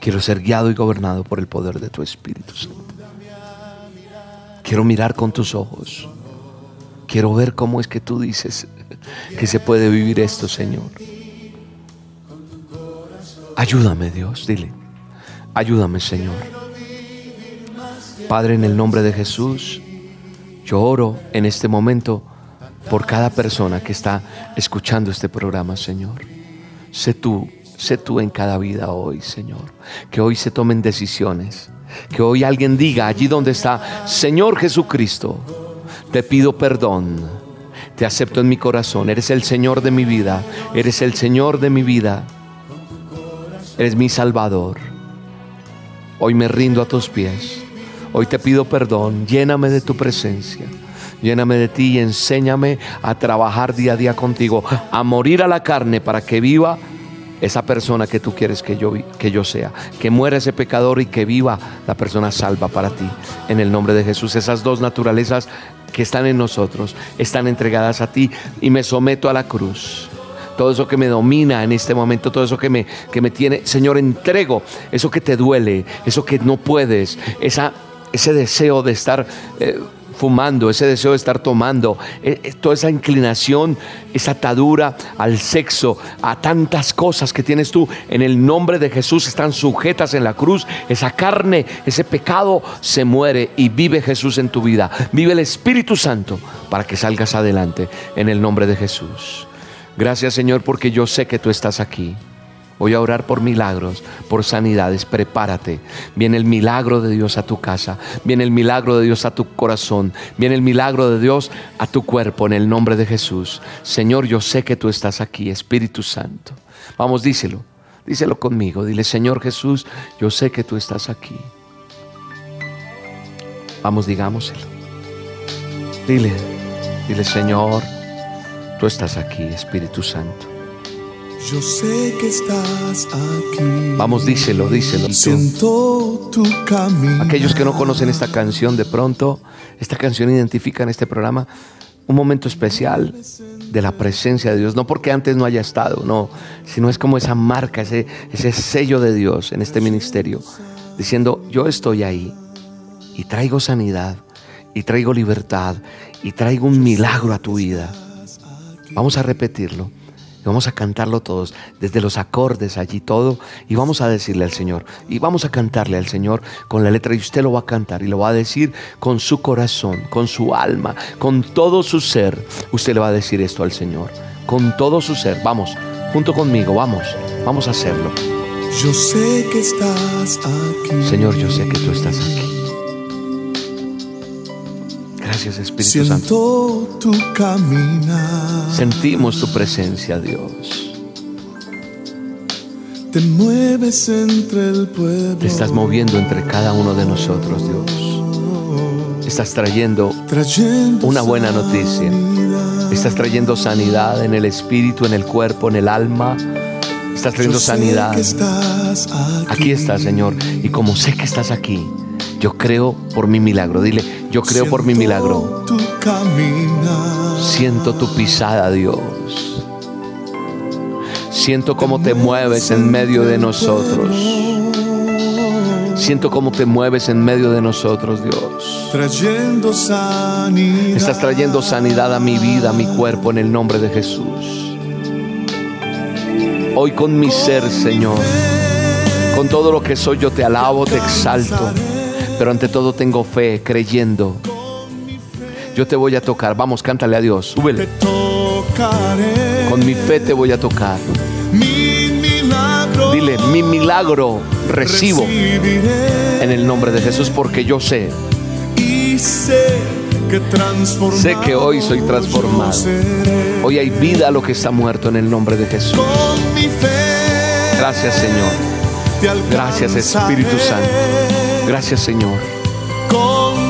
Quiero ser guiado y gobernado por el poder de tu Espíritu Santo. Quiero mirar con tus ojos. Quiero ver cómo es que tú dices que se puede vivir esto, Señor. Ayúdame, Dios, dile. Ayúdame, Señor. Padre, en el nombre de Jesús, yo oro en este momento por cada persona que está escuchando este programa, Señor. Sé tú, sé tú en cada vida hoy, Señor. Que hoy se tomen decisiones. Que hoy alguien diga allí donde está, Señor Jesucristo, te pido perdón Te acepto en mi corazón. Eres el Señor de mi vida. Eres el Señor de mi vida. Eres mi Salvador. Hoy me rindo a tus pies. Hoy te pido perdón. Lléname de tu presencia. Lléname de ti y enséñame a trabajar día a día contigo, a morir a la carne para que viva esa persona que tú quieres que yo, que yo sea. Que muera ese pecador y que viva la persona salva para ti. En el nombre de Jesús. Esas dos naturalezas que están en nosotros están entregadas a ti y me someto a la cruz todo eso que me domina en este momento, todo eso que me, que me tiene, Señor, entrego eso que te duele, eso que no puedes, esa, ese deseo de estar eh, fumando, ese deseo de estar tomando, e, e, toda esa inclinación, esa atadura al sexo, a tantas cosas que tienes tú, en el nombre de Jesús están sujetas en la cruz. Esa carne, ese pecado se muere y vive Jesús en tu vida. Vive el Espíritu Santo para que salgas adelante en el nombre de Jesús. Gracias Señor porque yo sé que tú estás aquí. Voy a orar por milagros, por sanidades. Prepárate. Viene el milagro de Dios a tu casa. Viene el milagro de Dios a tu corazón. Viene el milagro de Dios a tu cuerpo en el nombre de Jesús. Señor, yo sé que tú estás aquí, Espíritu Santo. Vamos, díselo. Díselo conmigo. Dile, Señor Jesús, yo sé que tú estás aquí. Vamos, digámoselo. Dile, dile, Señor, tú estás aquí, Espíritu Santo. Yo sé que estás aquí. Vamos, díselo, díselo. Siento tu camino. Aquellos que no conocen esta canción, de pronto, esta canción identifica en este programa un momento especial de la presencia de Dios. No porque antes no haya estado, no, sino es como esa marca, ese, ese sello de Dios en este ministerio, diciendo, yo estoy ahí y traigo sanidad, y traigo libertad, y traigo un milagro a tu vida. Vamos a repetirlo vamos a cantarlo todos, desde los acordes allí todo, y vamos a decirle al Señor, y vamos a cantarle al Señor con la letra, y usted lo va a cantar, y lo va a decir con su corazón, con su alma, con todo su ser. Usted le va a decir esto al Señor, con todo su ser. Vamos, junto conmigo, vamos, vamos a hacerlo. Yo sé que estás aquí. Señor, yo sé que tú estás aquí. Gracias Espíritu Santo. tu caminar. Sentimos tu presencia, Dios. Te mueves entre el pueblo. Te estás moviendo entre cada uno de nosotros, Dios. Estás trayendo, una buena noticia. Estás trayendo sanidad en el espíritu, en el cuerpo, en el alma. Estás trayendo sanidad. aquí estás, Señor. Y como sé que estás aquí, yo creo por mi milagro. Dile, yo creo por mi milagro. Siento tu pisada, Dios. Siento cómo te mueves en medio de nosotros. Siento cómo te mueves en medio de nosotros, Dios. Estás trayendo sanidad a mi vida, a mi cuerpo, en el nombre de Jesús. Hoy con mi ser, Señor, con todo lo que soy, yo te alabo, te exalto. Pero ante todo tengo fe, creyendo. Yo te voy a tocar. Vamos, cántale a Dios. Súbele. Con mi fe te voy a tocar. Dile, mi milagro recibo en el nombre de Jesús porque yo sé. sé que hoy soy transformado. Hoy hay vida a lo que está muerto en el nombre de Jesús. Gracias Señor. Gracias Espíritu Santo. Gracias Señor.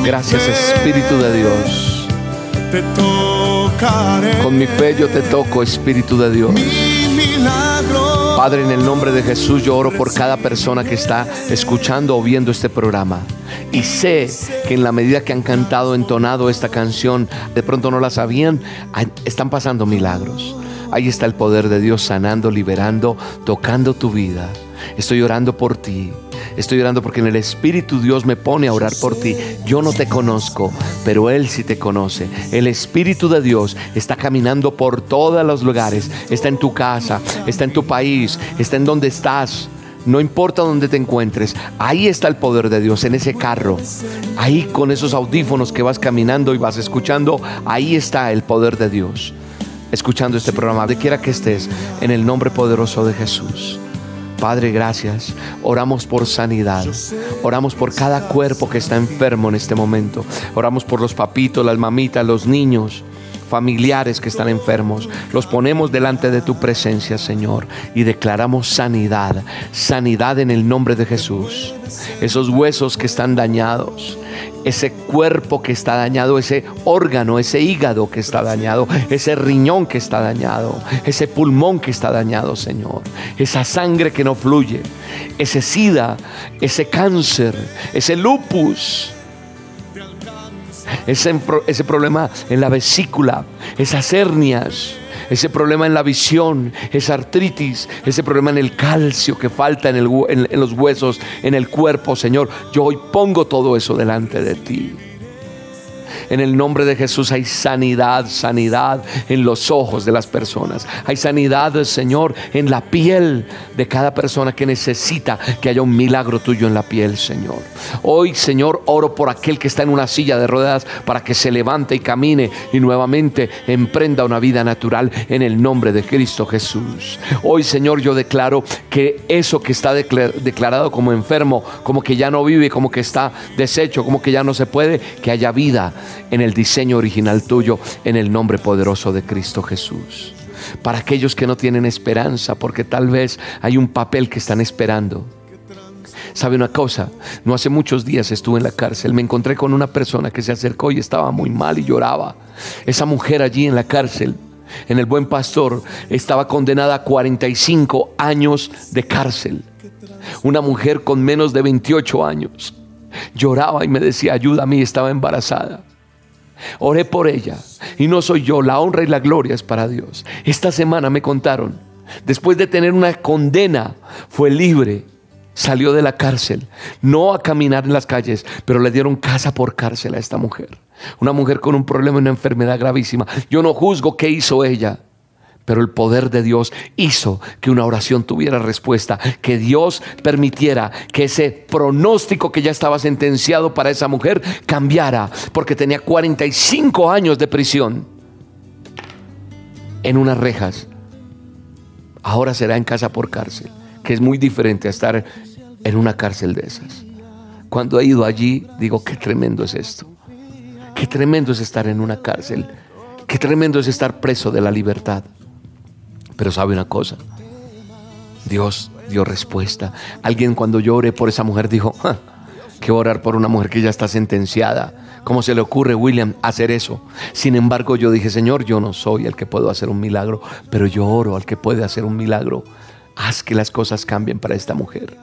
Gracias Espíritu de Dios. Con mi fe yo te toco, Espíritu de Dios. Padre, en el nombre de Jesús yo oro por cada persona que está escuchando o viendo este programa. Y sé que en la medida que han cantado, entonado esta canción, de pronto no la sabían, están pasando milagros. Ahí está el poder de Dios sanando, liberando, tocando tu vida. Estoy orando por ti. Estoy orando porque en el Espíritu Dios me pone a orar por ti. Yo no te conozco, pero Él sí te conoce. El Espíritu de Dios está caminando por todos los lugares. Está en tu casa, está en tu país, está en donde estás. No importa dónde te encuentres, ahí está el poder de Dios, en ese carro. Ahí con esos audífonos que vas caminando y vas escuchando, ahí está el poder de Dios. Escuchando este programa, de quiera que estés, en el nombre poderoso de Jesús. Padre, gracias. Oramos por sanidad. Oramos por cada cuerpo que está enfermo en este momento. Oramos por los papitos, las mamitas, los niños. Familiares que están enfermos, los ponemos delante de tu presencia, Señor, y declaramos sanidad, sanidad en el nombre de Jesús. Esos huesos que están dañados, ese cuerpo que está dañado, ese órgano, ese hígado que está dañado, ese riñón que está dañado, ese pulmón que está dañado, Señor, esa sangre que no fluye, ese sida, ese cáncer, ese lupus, ese, ese problema en la vesícula, esas hernias ese problema en la visión, esa artritis, ese problema en el calcio que falta en, en, los huesos, en el cuerpo, Señor. Yo hoy pongo todo eso delante de ti. En el nombre de Jesús hay sanidad, sanidad en los ojos de las personas. Hay sanidad, Señor, en la piel de cada persona que necesita que haya un milagro tuyo en la piel, Señor. Hoy, Señor, oro por aquel que está en una silla de ruedas para que se levante y camine y nuevamente emprenda una vida natural en el nombre de Cristo Jesús. Hoy, Señor, yo declaro que eso que está declarado como enfermo, como que ya no vive, como que está deshecho, como que ya no se puede, que haya vida en el diseño original tuyo, en el nombre poderoso de Cristo Jesús. Para aquellos que no tienen esperanza, porque tal vez hay un papel que están esperando. ¿Sabe una cosa? No hace muchos días estuve en la cárcel, me encontré con una persona que se acercó y estaba muy mal y lloraba. Esa mujer allí en la cárcel, en el buen pastor, estaba condenada a 45 años de cárcel. Una mujer con menos de 28 años. Lloraba y me decía, ayuda a mí, estaba embarazada. Oré por ella. Y no soy yo, la honra y la gloria es para Dios. Esta semana me contaron, después de tener una condena, fue libre. Salió de la cárcel, no a caminar en las calles, pero le dieron casa por cárcel a esta mujer. Una mujer con un problema, una enfermedad gravísima. Yo no juzgo qué hizo ella. Pero el poder de Dios hizo que una oración tuviera respuesta, que Dios permitiera que ese pronóstico que ya estaba sentenciado para esa mujer cambiara, porque tenía 45 años de prisión en unas rejas. Ahora será en casa por cárcel, que es muy diferente a estar en una cárcel de esas. Cuando he ido allí, digo, qué tremendo es esto. Qué tremendo es estar en una cárcel. Qué tremendo es estar preso de la libertad. Pero sabe una cosa, Dios dio respuesta. Alguien cuando yo oré por esa mujer dijo, que orar por una mujer que ya está sentenciada. ¿Cómo se le ocurre, William, hacer eso? Sin embargo, yo dije, Señor, yo no soy el que puedo hacer un milagro, pero yo oro al que puede hacer un milagro. Haz que las cosas cambien para esta mujer.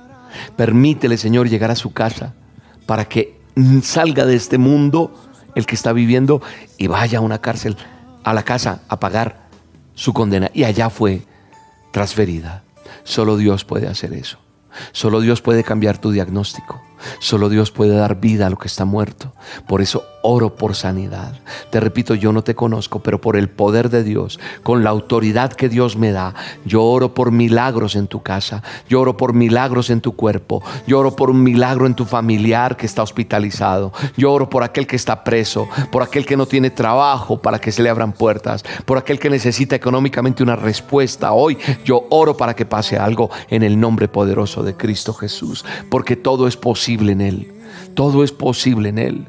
Permítele, Señor, llegar a su casa para que salga de este mundo el que está viviendo y vaya a una cárcel, a la casa, a pagar su condena y allá fue transferida. Solo Dios puede hacer eso. Solo Dios puede cambiar tu diagnóstico. Solo Dios puede dar vida a lo que está muerto. Por eso oro por sanidad. Te repito, yo no te conozco, pero por el poder de Dios, con la autoridad que Dios me da, yo oro por milagros en tu casa, yo oro por milagros en tu cuerpo, yo oro por un milagro en tu familiar que está hospitalizado, yo oro por aquel que está preso, por aquel que no tiene trabajo para que se le abran puertas, por aquel que necesita económicamente una respuesta. Hoy yo oro para que pase algo en el nombre poderoso de Cristo Jesús, porque todo es posible en Él, todo es posible en Él.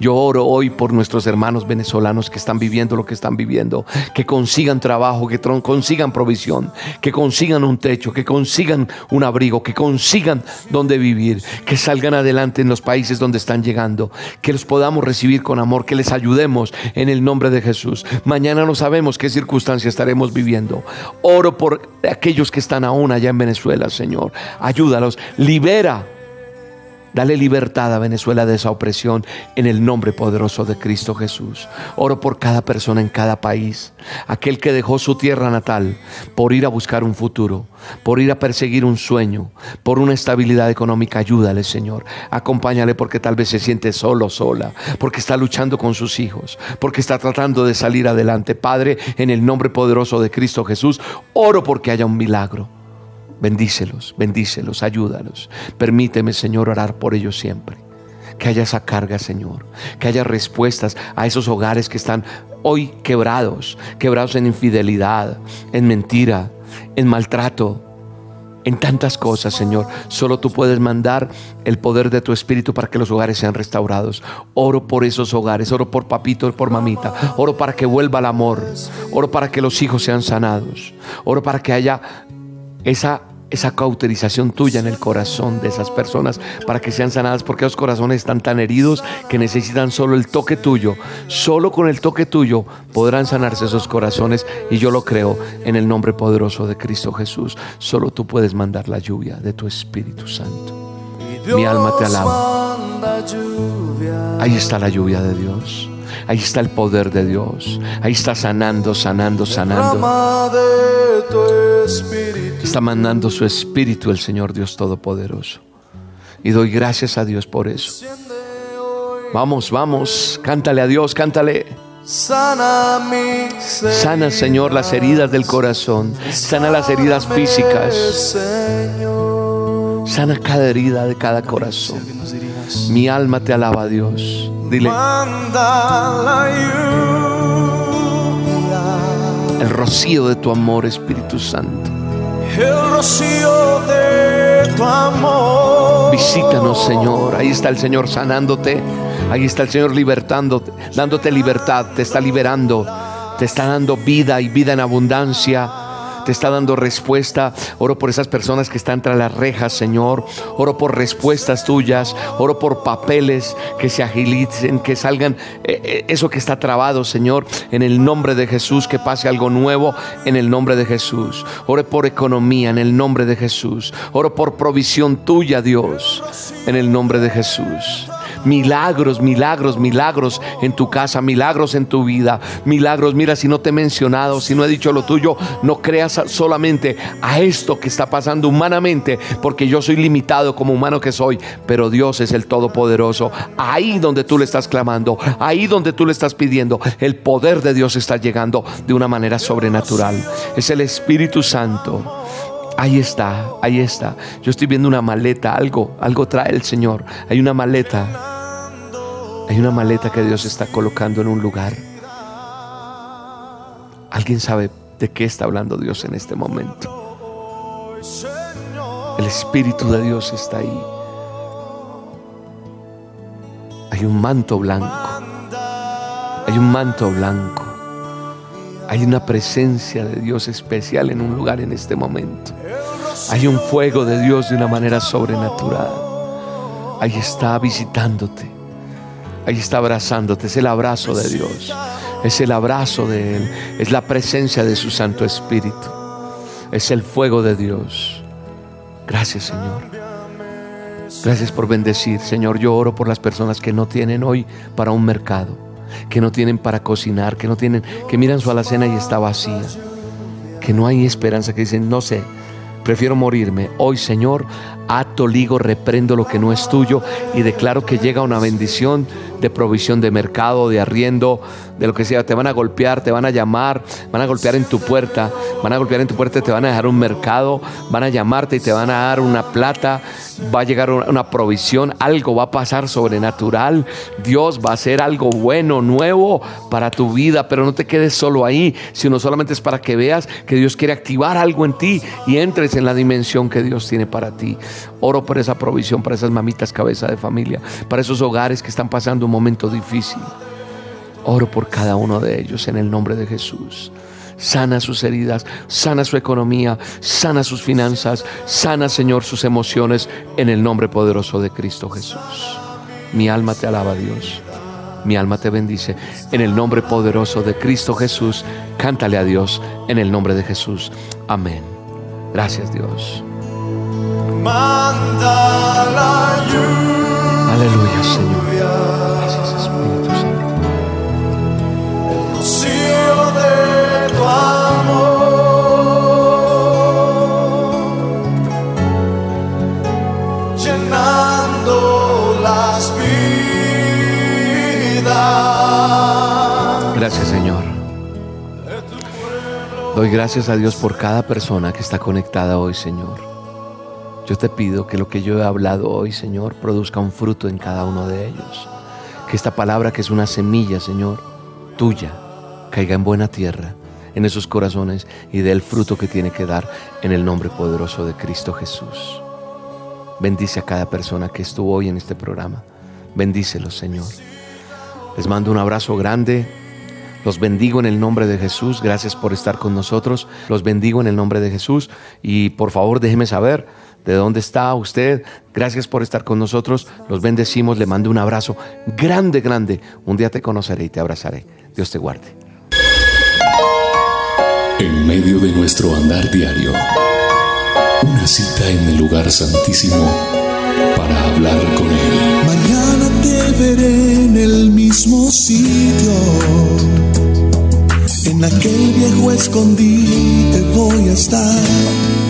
Yo oro hoy por nuestros hermanos venezolanos que están viviendo lo que están viviendo, que consigan trabajo, que consigan provisión, que consigan un techo, que consigan un abrigo, que consigan donde vivir, que salgan adelante en los países donde están llegando, que los podamos recibir con amor, que les ayudemos en el nombre de Jesús. Mañana no sabemos qué circunstancia estaremos viviendo. Oro por aquellos que están aún allá en Venezuela, Señor. Ayúdalos, libera Dale libertad a Venezuela de esa opresión en el nombre poderoso de Cristo Jesús. Oro por cada persona en cada país, aquel que dejó su tierra natal por ir a buscar un futuro, por ir a perseguir un sueño, por una estabilidad económica. Ayúdale, Señor. Acompáñale porque tal vez se siente solo, sola, porque está luchando con sus hijos, porque está tratando de salir adelante. Padre, en el nombre poderoso de Cristo Jesús, oro porque haya un milagro. Bendícelos, bendícelos, ayúdalos. Permíteme, Señor, orar por ellos siempre. Que haya esa carga, Señor. Que haya respuestas a esos hogares que están hoy quebrados, quebrados en infidelidad, en mentira, en maltrato, en tantas cosas, Señor. Solo tú puedes mandar el poder de tu Espíritu para que los hogares sean restaurados. Oro por esos hogares, oro por papito por mamita. Oro para que vuelva el amor. Oro para que los hijos sean sanados. Oro para que haya esa esa cauterización tuya en el corazón de esas personas para que sean sanadas, porque los corazones están tan heridos que necesitan solo el toque tuyo. Solo con el toque tuyo podrán sanarse esos corazones y yo lo creo en el nombre poderoso de Cristo Jesús. Solo tú puedes mandar la lluvia de tu Espíritu Santo. Mi alma te alaba. Ahí está la lluvia de Dios. Ahí está el poder de Dios. Ahí está sanando, sanando, sanando. Está mandando su espíritu el Señor Dios Todopoderoso. Y doy gracias a Dios por eso. Vamos, vamos, cántale a Dios, cántale. Sana, Sana, Señor, las heridas del corazón. Sana las heridas físicas. Sana cada herida de cada corazón. Mi alma te alaba, Dios. Dile. El rocío de tu amor, Espíritu Santo. El rocío de tu amor. Visítanos, Señor. Ahí está el Señor sanándote. Ahí está el Señor libertándote, dándote libertad. Te está liberando. Te está dando vida y vida en abundancia te está dando respuesta. Oro por esas personas que están tras las rejas, Señor. Oro por respuestas tuyas. Oro por papeles que se agilicen, que salgan eh, eh, eso que está trabado, Señor. En el nombre de Jesús, que pase algo nuevo en el nombre de Jesús. Oro por economía en el nombre de Jesús. Oro por provisión tuya, Dios, en el nombre de Jesús milagros, milagros, milagros en tu casa, milagros en tu vida, milagros. Mira, si no te he mencionado, si no he dicho lo tuyo, no creas solamente a esto que está pasando humanamente, porque yo soy limitado como humano que soy, pero Dios es el Todopoderoso. Ahí donde tú le estás clamando, ahí donde tú le estás pidiendo, el poder de Dios está llegando de una manera sobrenatural. Es el Espíritu Santo. Ahí está, ahí está. Yo estoy viendo una maleta, algo, algo trae el Señor. Hay una maleta. Hay una maleta que Dios está colocando en un lugar. ¿Alguien sabe de qué está hablando Dios en este momento? El Espíritu de Dios está ahí. Hay un manto blanco. Hay un manto blanco. Hay una presencia de Dios especial en un lugar en este momento. Hay un fuego de Dios de una manera sobrenatural. Ahí está visitándote. Ahí está abrazándote. Es el abrazo de Dios. Es el abrazo de Él. Es la presencia de su Santo Espíritu. Es el fuego de Dios. Gracias Señor. Gracias por bendecir. Señor, yo oro por las personas que no tienen hoy para un mercado que no tienen para cocinar, que no tienen, que miran su alacena y está vacía, que no hay esperanza, que dicen, no sé, prefiero morirme. Hoy, Señor, ato, ligo, reprendo lo que no es tuyo y declaro que llega una bendición de provisión de mercado, de arriendo, de lo que sea. Te van a golpear, te van a llamar, van a golpear en tu puerta, van a golpear en tu puerta te van a dejar un mercado, van a llamarte y te van a dar una plata, va a llegar una provisión, algo va a pasar sobrenatural. Dios va a hacer algo bueno, nuevo para tu vida, pero no te quedes solo ahí, sino solamente es para que veas que Dios quiere activar algo en ti y entres en la dimensión que Dios tiene para ti. Oro por esa provisión, para esas mamitas cabeza de familia, para esos hogares que están pasando un momento difícil. Oro por cada uno de ellos en el nombre de Jesús. Sana sus heridas, sana su economía, sana sus finanzas, sana, Señor, sus emociones en el nombre poderoso de Cristo Jesús. Mi alma te alaba, Dios. Mi alma te bendice. En el nombre poderoso de Cristo Jesús, cántale a Dios en el nombre de Jesús. Amén. Gracias, Dios. Aleluya, Señor. Gracias, Espíritu Santo. de tu amor, llenando las vidas. Gracias, Señor. Doy gracias a Dios por cada persona que está conectada hoy, Señor. Yo te pido que lo que yo he hablado hoy, Señor, produzca un fruto en cada uno de ellos. Que esta palabra que es una semilla, Señor, tuya, caiga en buena tierra en esos corazones y dé el fruto que tiene que dar en el nombre poderoso de Cristo Jesús. Bendice a cada persona que estuvo hoy en este programa. Bendícelos, Señor. Les mando un abrazo grande. Los bendigo en el nombre de Jesús. Gracias por estar con nosotros. Los bendigo en el nombre de Jesús. Y por favor, déjeme saber de dónde está usted. Gracias por estar con nosotros. Los bendecimos. Le mando un abrazo grande, grande. Un día te conoceré y te abrazaré. Dios te guarde. En medio de nuestro andar diario una cita en el lugar santísimo para hablar con Él. Mañana te veré en el mismo sitio. En aquel viejo escondite voy a estar